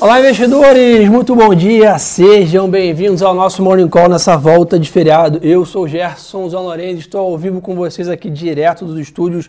Olá, investidores! Muito bom dia! Sejam bem-vindos ao nosso Morning Call nessa volta de feriado. Eu sou Gerson Zanorenzi, estou ao vivo com vocês aqui direto dos estúdios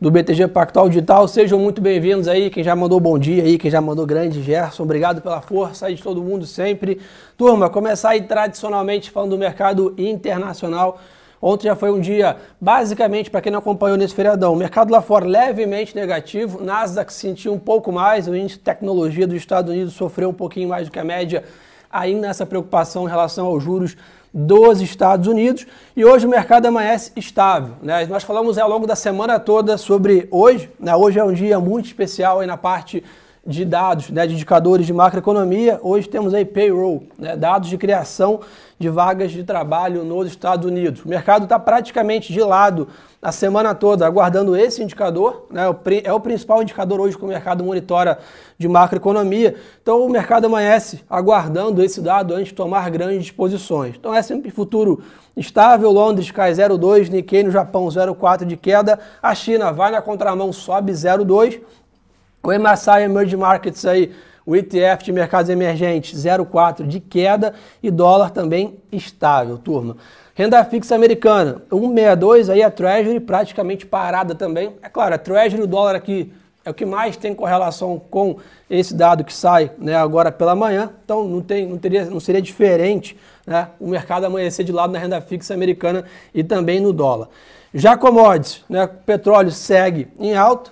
do BTG Pactual Digital. Sejam muito bem-vindos aí, quem já mandou bom dia aí, quem já mandou grande Gerson, obrigado pela força aí de todo mundo sempre. Turma, começar aí tradicionalmente falando do mercado internacional. Ontem já foi um dia, basicamente, para quem não acompanhou nesse feriadão, o mercado lá fora levemente negativo, Nasdaq sentiu um pouco mais, o índice de tecnologia dos Estados Unidos sofreu um pouquinho mais do que a média, ainda essa preocupação em relação aos juros dos Estados Unidos. E hoje o mercado amanhece estável. Né? Nós falamos ao longo da semana toda sobre hoje. Né? Hoje é um dia muito especial aí na parte de dados, né, de indicadores de macroeconomia. Hoje temos aí payroll, né, dados de criação de vagas de trabalho nos Estados Unidos. O mercado está praticamente de lado a semana toda, aguardando esse indicador. Né, é o principal indicador hoje que o mercado monitora de macroeconomia. Então o mercado amanhece aguardando esse dado antes de tomar grandes posições. Então é sempre futuro estável. Londres cai 0,2, Nikkei no Japão 0,4 de queda. A China vai na contramão, sobe 0,2. O MSCI Emerging Markets aí, o ETF de mercados emergentes 0,4 de queda e dólar também estável, turma. Renda fixa americana, 1,62 aí a Treasury praticamente parada também. É claro, a Treasury o dólar aqui é o que mais tem correlação com esse dado que sai né, agora pela manhã. Então não, tem, não, teria, não seria diferente né, o mercado amanhecer de lado na renda fixa americana e também no dólar. Já commodities, né, petróleo segue em alta,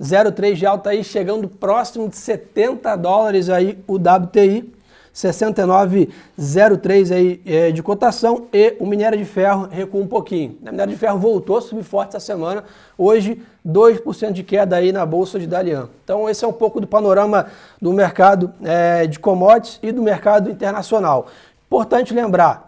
0,3 de alta aí, chegando próximo de 70 dólares aí o WTI, 69,03 aí é, de cotação e o minério de ferro recua um pouquinho. O minério de ferro voltou a subir forte essa semana, hoje 2% de queda aí na bolsa de Dalian. Então esse é um pouco do panorama do mercado é, de commodities e do mercado internacional. Importante lembrar,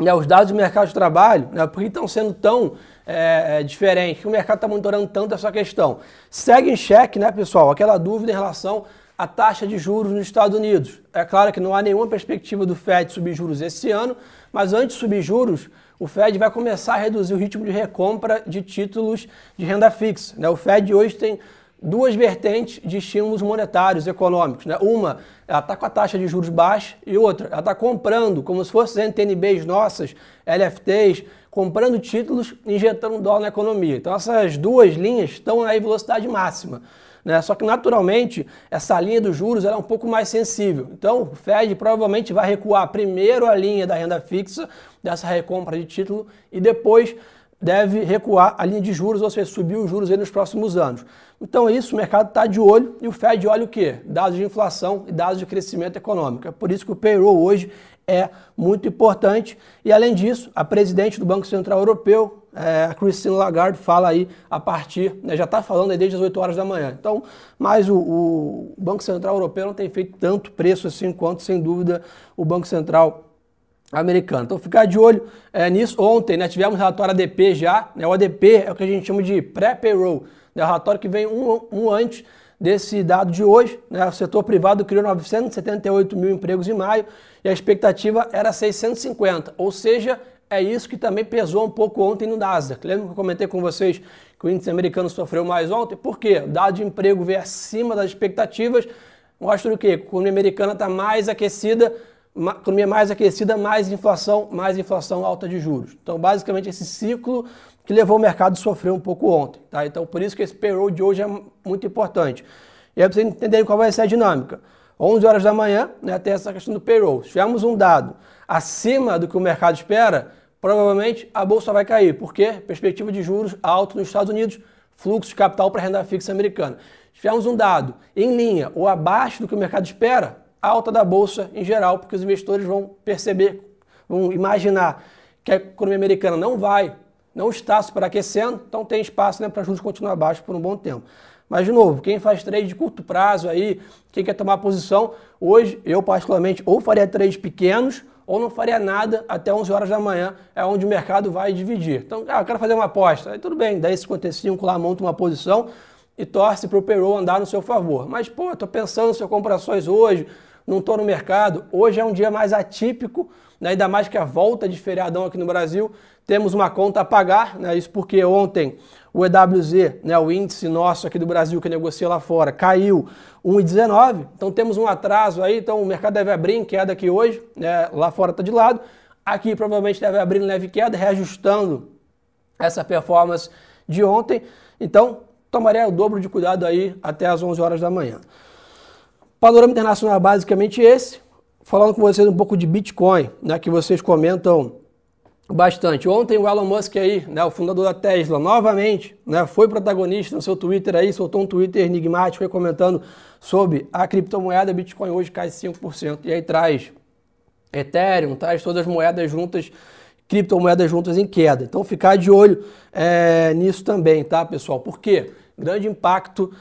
né, os dados do mercado de trabalho, né, por que estão sendo tão é, é, diferente, que o mercado está monitorando tanto essa questão. Segue em xeque, né, pessoal, aquela dúvida em relação à taxa de juros nos Estados Unidos. É claro que não há nenhuma perspectiva do Fed subir juros esse ano, mas antes de subir juros, o Fed vai começar a reduzir o ritmo de recompra de títulos de renda fixa. Né? O Fed hoje tem duas vertentes de estímulos monetários econômicos. Né? Uma, ela está com a taxa de juros baixa e outra, ela está comprando, como se fossem NTNBs nossas, LFTs, comprando títulos injetando dólar na economia. Então essas duas linhas estão em velocidade máxima. Né? Só que naturalmente essa linha dos juros é um pouco mais sensível. Então o Fed provavelmente vai recuar primeiro a linha da renda fixa dessa recompra de título e depois deve recuar a linha de juros, ou seja, subir os juros nos próximos anos. Então é isso, o mercado está de olho e o Fed olha o quê? Dados de inflação e dados de crescimento econômico. É por isso que o payroll hoje é muito importante. E além disso, a presidente do Banco Central Europeu, é, Christine Lagarde, fala aí a partir, né, já está falando aí desde as 8 horas da manhã. Então, mas o, o, Banco Central Europeu não tem feito tanto preço assim quanto, sem dúvida, o Banco Central americano. Então, ficar de olho é, nisso. Ontem, né, tivemos relatório ADP já. Né, o ADP é o que a gente chama de pré-payroll, né, o relatório que vem um, um antes desse dado de hoje. Né? O setor privado criou 978 mil empregos em maio e a expectativa era 650, ou seja, é isso que também pesou um pouco ontem no Nasdaq. Lembra que eu comentei com vocês que o índice americano sofreu mais ontem? Por quê? O dado de emprego veio acima das expectativas, mostra o quê? A economia americana está mais aquecida, economia mais aquecida, mais inflação, mais inflação alta de juros. Então, basicamente, esse ciclo que levou o mercado a sofrer um pouco ontem. Tá? Então, por isso que esse payroll de hoje é muito importante. E aí, para vocês entenderem qual vai ser a dinâmica. 11 horas da manhã, né, tem essa questão do payroll. Se tivermos um dado acima do que o mercado espera, provavelmente a bolsa vai cair. Por quê? Perspectiva de juros alto nos Estados Unidos, fluxo de capital para renda fixa americana. Se tivermos um dado em linha ou abaixo do que o mercado espera, alta da bolsa em geral, porque os investidores vão perceber, vão imaginar que a economia americana não vai não está superaquecendo, então tem espaço né, para juros continuar baixos por um bom tempo. Mas, de novo, quem faz trade de curto prazo aí, quem quer tomar posição, hoje eu particularmente ou faria trades pequenos ou não faria nada até 11 horas da manhã, é onde o mercado vai dividir. Então, ah, eu quero fazer uma aposta. Aí tudo bem, 10,55 lá monta uma posição e torce para o payroll andar no seu favor. Mas, pô, estou pensando se eu compro ações hoje, não estou no mercado. Hoje é um dia mais atípico, né? ainda mais que a volta de feriadão aqui no Brasil. Temos uma conta a pagar, né? isso porque ontem o EWZ, né, o índice nosso aqui do Brasil que negocia lá fora, caiu 1,19. Então temos um atraso aí, então o mercado deve abrir em queda aqui hoje, né? lá fora está de lado. Aqui provavelmente deve abrir em leve queda, reajustando essa performance de ontem. Então, tomaria o dobro de cuidado aí até as 11 horas da manhã. Panorama internacional é basicamente esse. Falando com vocês um pouco de Bitcoin, né, que vocês comentam bastante. Ontem o Elon Musk aí, né, o fundador da Tesla, novamente, né, foi protagonista no seu Twitter aí, soltou um Twitter enigmático aí comentando sobre a criptomoeda Bitcoin hoje cai 5%. E aí traz Ethereum, traz todas as moedas juntas criptomoedas juntas em queda. Então ficar de olho é, nisso também, tá, pessoal? Por quê? Grande impacto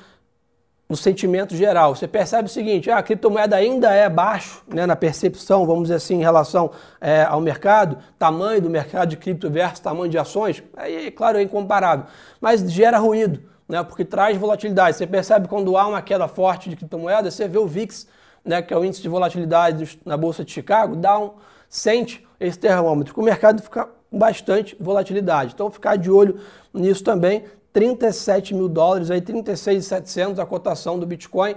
no sentimento geral. Você percebe o seguinte, ah, a criptomoeda ainda é baixo né, na percepção, vamos dizer assim, em relação é, ao mercado, tamanho do mercado de cripto versus tamanho de ações, aí, claro, é incomparável, mas gera ruído, né, porque traz volatilidade. Você percebe quando há uma queda forte de criptomoeda, você vê o VIX, né, que é o índice de volatilidade na Bolsa de Chicago, dá um, sente esse termômetro, o mercado fica bastante volatilidade. Então, ficar de olho nisso também. 37 mil dólares, aí 36.700 a cotação do Bitcoin.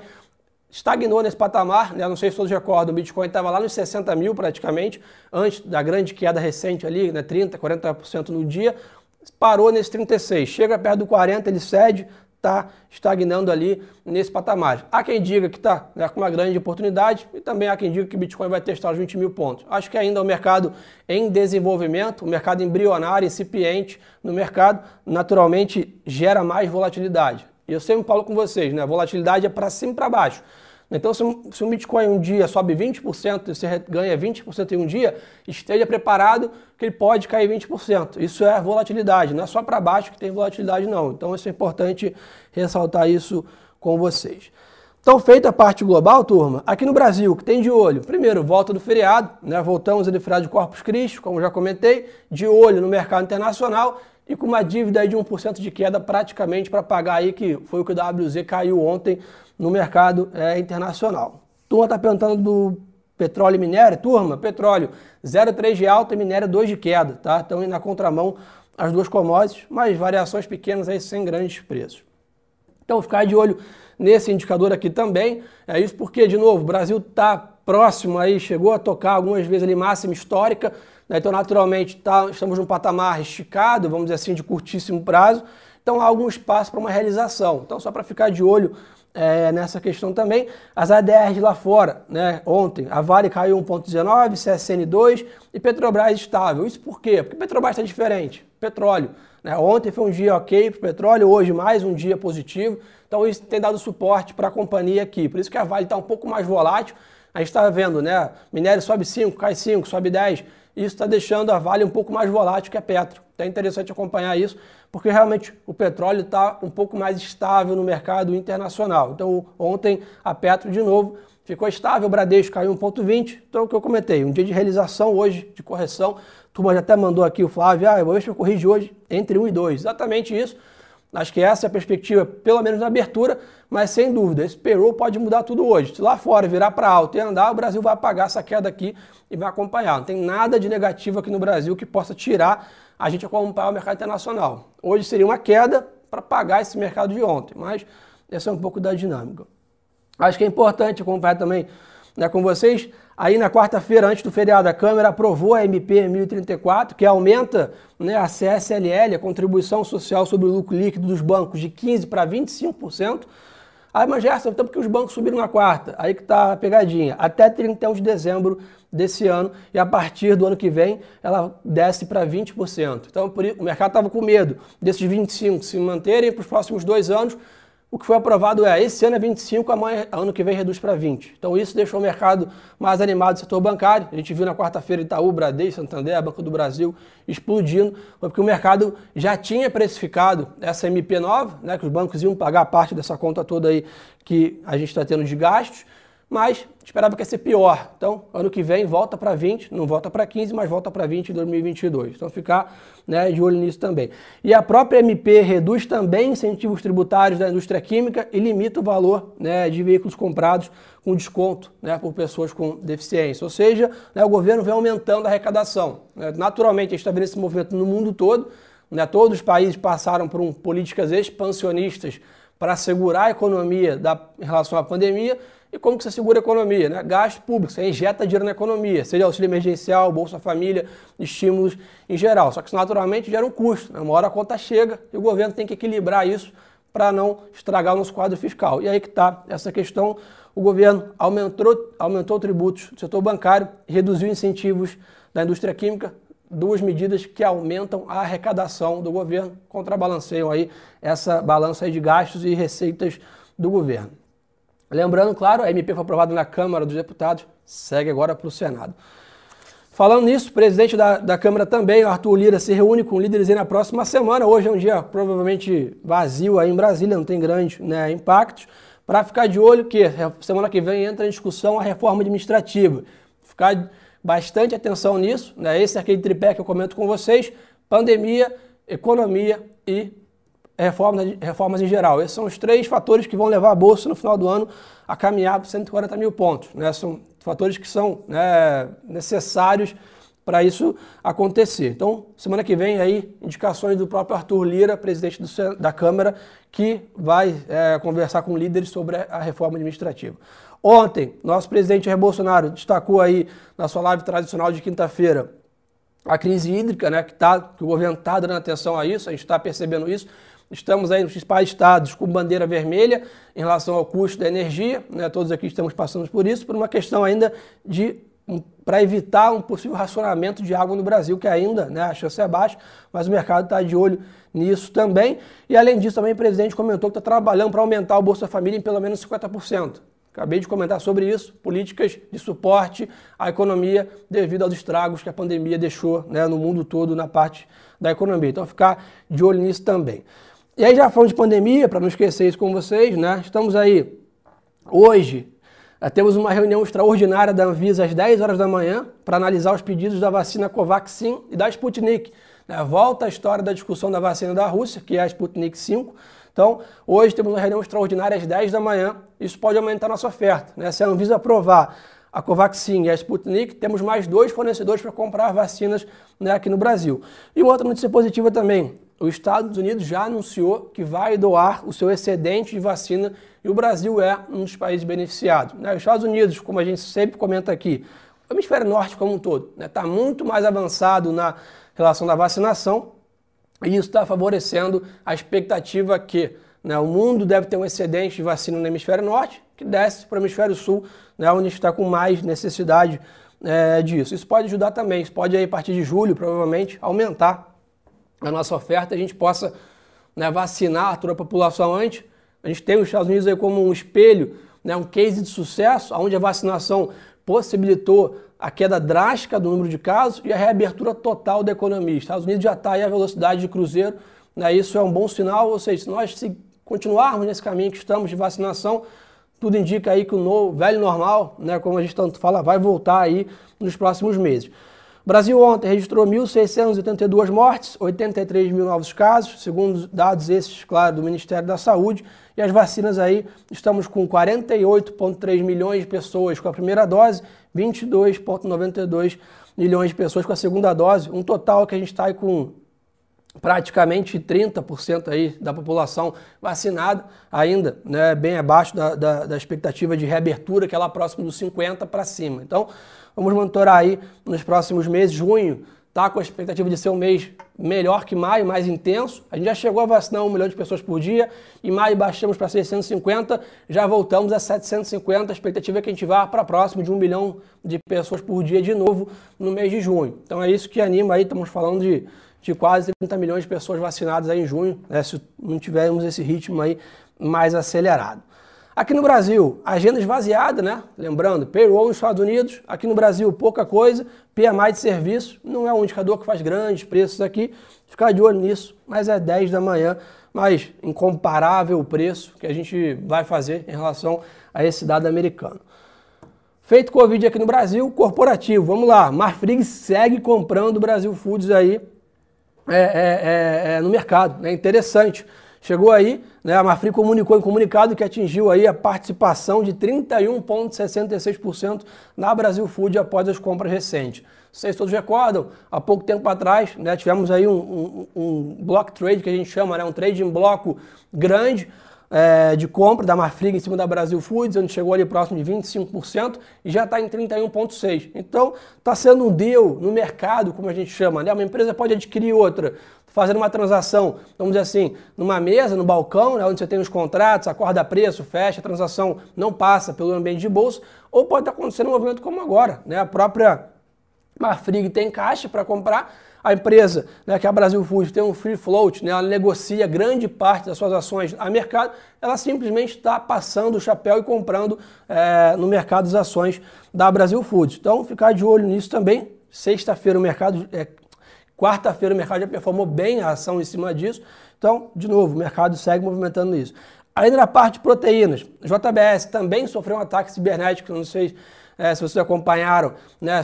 Estagnou nesse patamar, né? não sei se todos recordam, o Bitcoin estava lá nos 60 mil praticamente, antes da grande queda recente ali, né? 30%, 40% no dia, parou nesse 36, chega perto do 40, ele cede, está estagnando ali nesse patamar. Há quem diga que está né, com uma grande oportunidade e também há quem diga que o Bitcoin vai testar os 20 mil pontos. Acho que ainda é um mercado em desenvolvimento, um mercado embrionário, incipiente no mercado, naturalmente gera mais volatilidade. E eu sempre falo com vocês, né? Volatilidade é para cima e para baixo. Então, se, se o Bitcoin um dia sobe 20% e você ganha 20% em um dia, esteja preparado que ele pode cair 20%. Isso é volatilidade, não é só para baixo que tem volatilidade, não. Então, isso é importante ressaltar isso com vocês. Então, feita a parte global, turma, aqui no Brasil, que tem de olho? Primeiro, volta do feriado, né? Voltamos ali feriado de Corpus Christi, como já comentei, de olho no mercado internacional e com uma dívida aí de 1% de queda praticamente para pagar aí, que foi o que o WZ caiu ontem no mercado é, internacional. Turma está perguntando do petróleo e minério. Turma, petróleo 0,3 de alta e minério 2 de queda, tá? Estão na contramão as duas commodities, mas variações pequenas aí sem grandes preços. Então ficar de olho nesse indicador aqui também. É isso porque, de novo, o Brasil está próximo aí, chegou a tocar algumas vezes ali máxima histórica, né? então naturalmente tá, estamos num patamar esticado, vamos dizer assim, de curtíssimo prazo. Então há algum espaço para uma realização. Então só para ficar de olho é, nessa questão também. As ADRs lá fora, né? Ontem, a Vale caiu 1,19, CSN 2 e Petrobras estável. Isso por quê? Porque Petrobras está diferente. Petróleo. Né? Ontem foi um dia ok para o petróleo, hoje mais um dia positivo. Então isso tem dado suporte para a companhia aqui. Por isso que a Vale está um pouco mais volátil. A gente está vendo, né? Minério sobe 5, cai 5, sobe 10. Isso está deixando a Vale um pouco mais volátil que a Petro. É interessante acompanhar isso, porque realmente o petróleo está um pouco mais estável no mercado internacional. Então, ontem a Petro, de novo, ficou estável, o Bradesco caiu 1,20. Então, o que eu comentei, um dia de realização hoje, de correção. A turma já até mandou aqui o Flávio, ah, eu vou ver se eu hoje entre 1 e 2. Exatamente isso. Acho que essa é a perspectiva, pelo menos na abertura, mas sem dúvida, esse payroll pode mudar tudo hoje. Se lá fora virar para alto e andar, o Brasil vai apagar essa queda aqui e vai acompanhar. Não tem nada de negativo aqui no Brasil que possa tirar a gente acompanhar o mercado internacional. Hoje seria uma queda para pagar esse mercado de ontem, mas essa é um pouco da dinâmica. Acho que é importante acompanhar também né, com vocês. Aí na quarta-feira, antes do feriado, a Câmara aprovou a MP 1034, que aumenta né, a CSLL, a contribuição social sobre o lucro líquido dos bancos, de 15% para 25%. Aí, mas Gerson, então porque os bancos subiram na quarta? Aí que está a pegadinha. Até 31 de dezembro desse ano e a partir do ano que vem ela desce para 20%. Então o mercado estava com medo desses 25 se manterem para os próximos dois anos. O que foi aprovado é, esse ano é 25, amanhã, ano que vem reduz para 20. Então isso deixou o mercado mais animado do setor bancário. A gente viu na quarta-feira Itaú, Bradesco, Santander, Banco do Brasil explodindo, porque o mercado já tinha precificado essa MP nova, né, que os bancos iam pagar parte dessa conta toda aí que a gente está tendo de gastos, mas esperava que ia ser pior. Então, ano que vem volta para 20, não volta para 15, mas volta para 20 em 2022. Então, ficar né, de olho nisso também. E a própria MP reduz também incentivos tributários da indústria química e limita o valor né, de veículos comprados com desconto né, por pessoas com deficiência. Ou seja, né, o governo vem aumentando a arrecadação. Né. Naturalmente, a gente está vendo esse movimento no mundo todo. Né, todos os países passaram por um, políticas expansionistas para segurar a economia da, em relação à pandemia e como que você segura a economia? Né? Gasto público, você injeta dinheiro na economia, seja auxílio emergencial, Bolsa Família, estímulos em geral. Só que isso naturalmente gera um custo. Né? Uma hora a conta chega e o governo tem que equilibrar isso para não estragar o nosso quadro fiscal. E aí que está essa questão. O governo aumentou, aumentou tributos do setor bancário reduziu incentivos da indústria química, duas medidas que aumentam a arrecadação do governo, contrabalanceiam aí essa balança de gastos e receitas do governo. Lembrando, claro, a MP foi aprovada na Câmara dos Deputados, segue agora para o Senado. Falando nisso, o presidente da, da Câmara também, Arthur Lira, se reúne com líderes aí na próxima semana. Hoje é um dia provavelmente vazio aí em Brasília, não tem grandes né, impactos. Para ficar de olho que semana que vem entra em discussão a reforma administrativa. Ficar bastante atenção nisso. Né? Esse é aquele tripé que eu comento com vocês: pandemia, economia e reformas, reformas em geral. Esses são os três fatores que vão levar a Bolsa no final do ano a caminhar para 140 mil pontos. Né? São fatores que são né, necessários para isso acontecer. Então, semana que vem aí, indicações do próprio Arthur Lira, presidente do, da Câmara, que vai é, conversar com líderes sobre a reforma administrativa. Ontem, nosso presidente Jair Bolsonaro destacou aí na sua live tradicional de quinta-feira a crise hídrica, né, que, tá, que o governo está dando atenção a isso, a gente está percebendo isso, Estamos aí nos principais estados com bandeira vermelha em relação ao custo da energia, né? todos aqui estamos passando por isso, por uma questão ainda de para evitar um possível racionamento de água no Brasil, que ainda né, a chance é baixa, mas o mercado está de olho nisso também. E além disso, também o presidente comentou que está trabalhando para aumentar o Bolsa Família em pelo menos 50%. Acabei de comentar sobre isso, políticas de suporte à economia devido aos estragos que a pandemia deixou né, no mundo todo na parte da economia. Então, ficar de olho nisso também. E aí já falando de pandemia, para não esquecer isso com vocês, né? Estamos aí hoje, eh, temos uma reunião extraordinária da Anvisa às 10 horas da manhã para analisar os pedidos da vacina Covaxin e da Sputnik. Né? Volta a história da discussão da vacina da Rússia, que é a Sputnik 5. Então, hoje temos uma reunião extraordinária às 10 da manhã. Isso pode aumentar nossa oferta. Né? Se a Anvisa aprovar a Covaxin e a Sputnik, temos mais dois fornecedores para comprar vacinas né, aqui no Brasil. E outra notícia positiva também, os Estados Unidos já anunciou que vai doar o seu excedente de vacina e o Brasil é um dos países beneficiados. Né? Os Estados Unidos, como a gente sempre comenta aqui, o hemisfério norte como um todo, está né? muito mais avançado na relação da vacinação e isso está favorecendo a expectativa que né, o mundo deve ter um excedente de vacina no hemisfério norte que desce para o hemisfério sul, né, onde está com mais necessidade é, disso. Isso pode ajudar também, isso pode aí, a partir de julho, provavelmente, aumentar a nossa oferta, a gente possa né, vacinar toda a população antes. A gente tem os Estados Unidos aí como um espelho, né, um case de sucesso, onde a vacinação possibilitou a queda drástica do número de casos e a reabertura total da economia. Os Estados Unidos já está aí a velocidade de cruzeiro, né, isso é um bom sinal, ou seja, se nós se continuarmos nesse caminho que estamos de vacinação, tudo indica aí que o novo, velho normal, né, como a gente tanto fala, vai voltar aí nos próximos meses. O Brasil ontem registrou 1.682 mortes, 83 mil novos casos, segundo dados esses, claro, do Ministério da Saúde. E as vacinas aí, estamos com 48,3 milhões de pessoas com a primeira dose, 22,92 milhões de pessoas com a segunda dose, um total que a gente está aí com praticamente 30% aí da população vacinada, ainda né, bem abaixo da, da, da expectativa de reabertura, que é lá próximo dos 50% para cima. Então, Vamos monitorar aí nos próximos meses. Junho está com a expectativa de ser um mês melhor que maio, mais intenso. A gente já chegou a vacinar um milhão de pessoas por dia. Em maio baixamos para 650, já voltamos a 750. A expectativa é que a gente vá para próximo de um milhão de pessoas por dia de novo no mês de junho. Então é isso que anima aí. Estamos falando de, de quase 30 milhões de pessoas vacinadas aí em junho, né, se não tivermos esse ritmo aí mais acelerado. Aqui no Brasil, agenda esvaziada, né? Lembrando, payroll nos Estados Unidos, aqui no Brasil pouca coisa, PMI de serviço, não é um indicador que faz grandes preços aqui, ficar de olho nisso, mas é 10 da manhã, mas incomparável o preço que a gente vai fazer em relação a esse dado americano. Feito Covid aqui no Brasil, corporativo. Vamos lá, Marfrig segue comprando Brasil Foods aí é, é, é, é no mercado. É interessante. Chegou aí, né, a Marfrig comunicou em comunicado que atingiu aí a participação de 31,66% na Brasil Food após as compras recentes. Vocês todos recordam, há pouco tempo atrás, né, tivemos aí um, um, um block trade que a gente chama, né, um trade em bloco grande, é, de compra da Marfrig em cima da Brasil Foods, onde chegou ali próximo de 25% e já está em 31,6%. Então, está sendo um deal no mercado, como a gente chama. Né? Uma empresa pode adquirir outra, fazendo uma transação, vamos dizer assim, numa mesa, no balcão, né, onde você tem os contratos, acorda preço, fecha, a transação não passa pelo ambiente de bolsa, ou pode estar acontecendo um movimento como agora. Né? A própria Marfrig tem caixa para comprar, a empresa, né, que é a Brasil Food, tem um free float, né, ela negocia grande parte das suas ações a mercado, ela simplesmente está passando o chapéu e comprando é, no mercado as ações da Brasil Food. Então, ficar de olho nisso também. Sexta-feira o mercado, é, quarta-feira o mercado já performou bem a ação em cima disso. Então, de novo, o mercado segue movimentando isso. Ainda na parte de proteínas, JBS também sofreu um ataque cibernético, não sei é, se vocês acompanharam, né?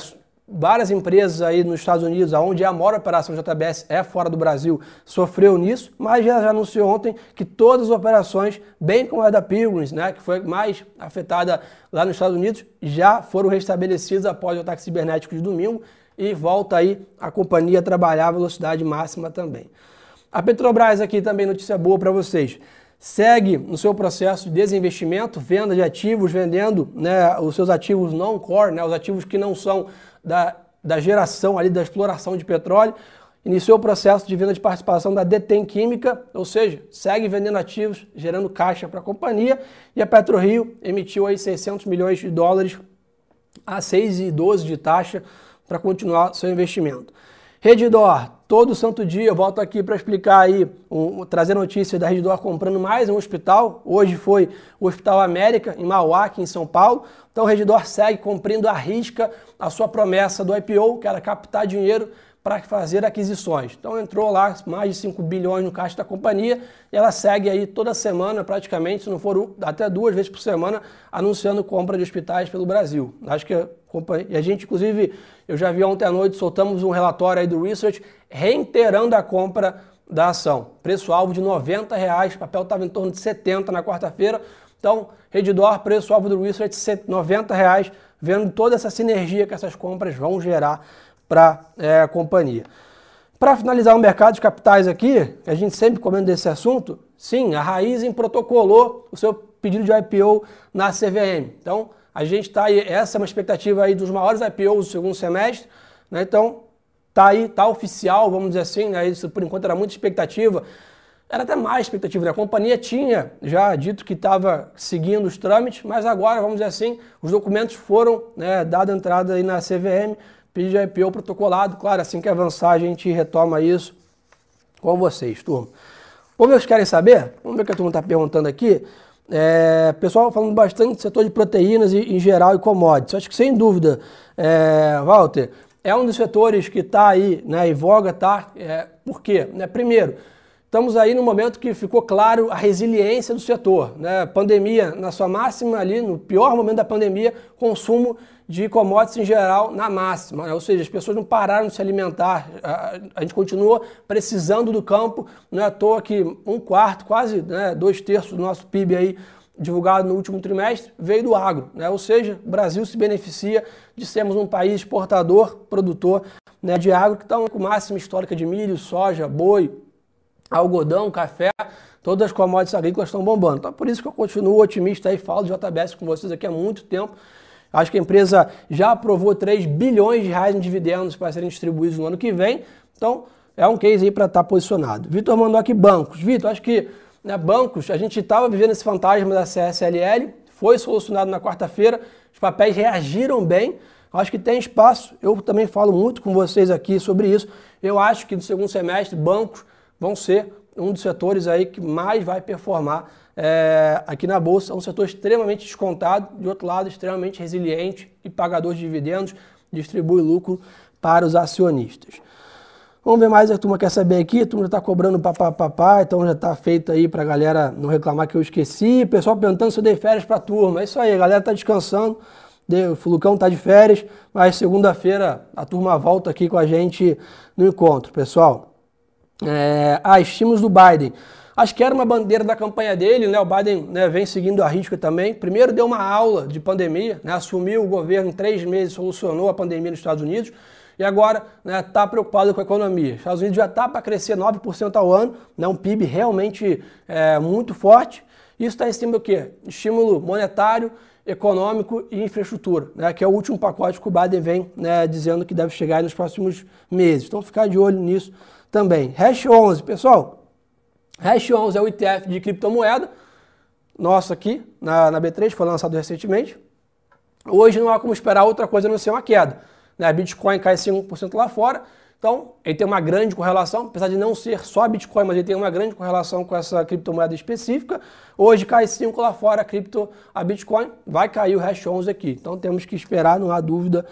várias empresas aí nos Estados Unidos, onde é a maior operação JBS é fora do Brasil, sofreu nisso, mas já, já, anunciou ontem que todas as operações, bem como a da Pilgrims, né, que foi mais afetada lá nos Estados Unidos, já foram restabelecidas após o ataque cibernético de domingo e volta aí a companhia a trabalhar a velocidade máxima também. A Petrobras aqui também notícia boa para vocês. Segue no seu processo de desinvestimento, venda de ativos, vendendo né, os seus ativos não core, né, os ativos que não são da, da geração ali, da exploração de petróleo, iniciou o processo de venda de participação da Detem Química, ou seja, segue vendendo ativos, gerando caixa para a companhia, e a PetroRio emitiu aí 600 milhões de dólares a 6,12 de taxa para continuar seu investimento. Redditor, todo santo dia eu volto aqui para explicar aí, um, trazer notícia da Redditor comprando mais um hospital. Hoje foi o Hospital América, em Mauá, aqui em São Paulo. Então o Redditor segue cumprindo a risca a sua promessa do IPO, que era captar dinheiro para fazer aquisições. Então entrou lá mais de 5 bilhões no caixa da companhia e ela segue aí toda semana, praticamente, se não for até duas vezes por semana, anunciando compra de hospitais pelo Brasil. Acho que a, e a gente, inclusive, eu já vi ontem à noite, soltamos um relatório aí do Research reiterando a compra da ação. Preço-alvo de 90 reais, o papel estava em torno de 70 na quarta-feira. Então, Redditor, preço-alvo do Research, 90 reais, vendo toda essa sinergia que essas compras vão gerar para é, a companhia. Para finalizar o mercado de capitais aqui, a gente sempre comenta desse assunto, sim, a Raizen protocolou o seu pedido de IPO na CVM. Então, a gente está aí, essa é uma expectativa aí dos maiores IPOs do segundo semestre, né? Então, tá aí, tá oficial, vamos dizer assim, né? Isso por enquanto era muita expectativa. Era até mais expectativa, né? A companhia tinha já dito que estava seguindo os trâmites, mas agora, vamos dizer assim, os documentos foram né, dada entrada aí na CVM, pedido de IPO protocolado. Claro, assim que avançar, a gente retoma isso com vocês, turma. Vamos ver o que querem saber? Vamos ver o que a turma está perguntando aqui. É, pessoal falando bastante do setor de proteínas e, em geral e commodities. Acho que sem dúvida, é, Walter, é um dos setores que está aí né, em voga, tá? É, por quê? Né, primeiro, estamos aí no momento que ficou claro a resiliência do setor. Né? Pandemia na sua máxima ali, no pior momento da pandemia, consumo de commodities em geral na máxima, né? ou seja, as pessoas não pararam de se alimentar, a, a, gente continua precisando do campo, não é à toa que um quarto, quase né, dois terços do nosso PIB aí divulgado no último trimestre veio do agro, né? ou seja, o Brasil se beneficia de sermos um país exportador, produtor né, de agro, que está com máxima histórica de milho, soja, boi, algodão, café, todas as commodities agrícolas estão bombando. Então, por isso que eu continuo otimista e falo de JBS com vocês aqui há muito tempo, Acho que a empresa já aprovou 3 bilhões de reais em dividendos para serem distribuídos no ano que vem. Então, é um case aí para estar tá posicionado. Vitor mandou aqui bancos. Vitor, acho que né, bancos, a gente estava vivendo esse fantasma da CSLL, foi solucionado na quarta-feira, os papéis reagiram bem. Acho que tem espaço. Eu também falo muito com vocês aqui sobre isso. Eu acho que no segundo semestre, bancos vão ser um dos setores aí que mais vai performar é, aqui na Bolsa. É um setor extremamente descontado, de outro lado, extremamente resiliente e pagador de dividendos, distribui lucro para os acionistas. Vamos ver mais a turma quer saber aqui. A turma já está cobrando papapá, então já está feito aí para a galera não reclamar que eu esqueci. Pessoal perguntando se eu dei férias para a turma. É isso aí, a galera está descansando. o Lucão está de férias, mas segunda-feira a turma volta aqui com a gente no encontro, pessoal. É, ah, estímulos do Biden. Acho que era uma bandeira da campanha dele, né? O Biden né, vem seguindo a risca também. Primeiro deu uma aula de pandemia, né? assumiu o governo em três meses, solucionou a pandemia nos Estados Unidos. E agora está né, tá preocupado com a economia. Os Estados Unidos já está para crescer 9% ao ano, né, um PIB realmente é, muito forte. Isso está em cima do quê? Estímulo monetário, econômico e infraestrutura, né, que é o último pacote que o Biden vem né, dizendo que deve chegar nos próximos meses. Então, ficar de olho nisso também. Hash 11, pessoal, Hash 11 é o ETF de criptomoeda, nosso aqui na, na B3, foi lançado recentemente. Hoje não há como esperar outra coisa a não ser uma queda. Né? Bitcoin cai 5% lá fora, então ele tem uma grande correlação, apesar de não ser só Bitcoin, mas ele tem uma grande correlação com essa criptomoeda específica. Hoje cai 5 lá fora a cripto, a Bitcoin, vai cair o Hash 11 aqui. Então temos que esperar, não há dúvida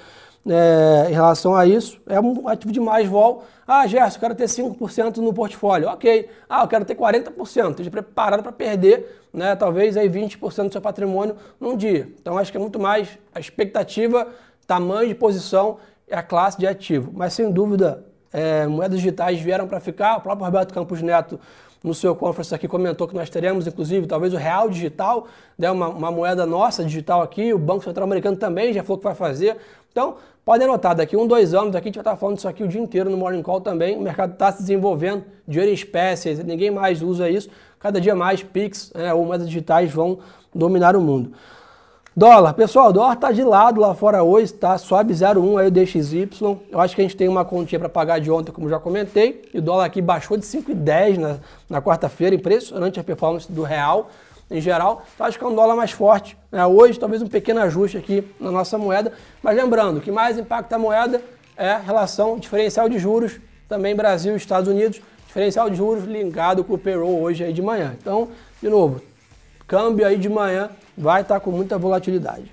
é, em relação a isso. É um ativo de mais vol. Ah, Gerson, eu quero ter 5% no portfólio. Ok. Ah, eu quero ter 40%. Esteja preparado para perder, né, talvez aí 20% do seu patrimônio num dia. Então acho que é muito mais a expectativa, tamanho de posição e a classe de ativo. Mas sem dúvida, é, moedas digitais vieram para ficar. O próprio Roberto Campos Neto no seu conference aqui comentou que nós teremos, inclusive, talvez o real digital, né, uma, uma moeda nossa digital aqui, o Banco Central Americano também já falou que vai fazer. Então, Pode anotar, daqui um, dois anos, aqui a gente vai estar falando disso aqui o dia inteiro no Morning Call também. O mercado está se desenvolvendo, dinheiro em espécies, ninguém mais usa isso. Cada dia mais PIX né, ou moedas digitais vão dominar o mundo. Dólar, pessoal, dólar está de lado lá fora hoje, tá? Sobe 0,1 aí o DXY. Eu acho que a gente tem uma continha para pagar de ontem, como já comentei. E o dólar aqui baixou de 5,10 na, na quarta-feira, impressionante a performance do real em geral. Então acho que é um dólar mais forte. Né? Hoje, talvez um pequeno ajuste aqui na nossa moeda. Mas lembrando, o que mais impacta a moeda é a relação diferencial de juros, também Brasil e Estados Unidos. Diferencial de juros ligado com o payroll hoje aí de manhã. Então, de novo, câmbio aí de manhã vai estar com muita volatilidade.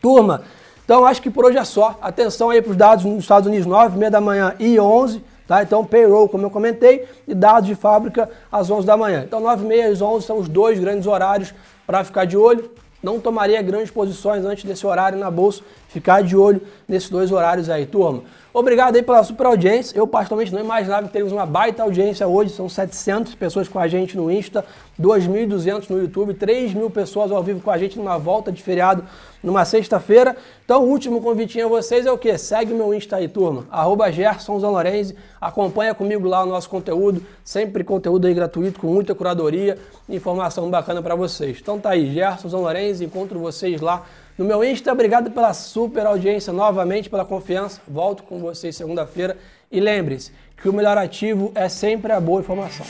Turma, então acho que por hoje é só. Atenção aí para os dados nos Estados Unidos, 9 h da manhã e 11 Tá? Então, payroll, como eu comentei, e dados de fábrica às 11 da manhã. Então, 9 e meia às 11 são os dois grandes horários para ficar de olho. Não tomaria grandes posições antes desse horário na bolsa. Ficar de olho nesses dois horários aí, turma. Obrigado aí pela super audiência. Eu, particularmente, não imaginava que teríamos uma baita audiência hoje. São 700 pessoas com a gente no Insta, 2.200 no YouTube, 3 mil pessoas ao vivo com a gente numa volta de feriado numa sexta-feira. Então, o último convitinho a vocês é o quê? Segue o meu Insta aí, turma. Arroba Gerson Zanorenzi. Acompanha comigo lá o nosso conteúdo. Sempre conteúdo aí gratuito, com muita curadoria informação bacana para vocês. Então tá aí, Gerson Zanorenzi. Encontro vocês lá no meu Insta. Obrigado pela super audiência novamente, pela confiança. Volto com vocês segunda-feira. E lembre-se que o melhor ativo é sempre a boa informação.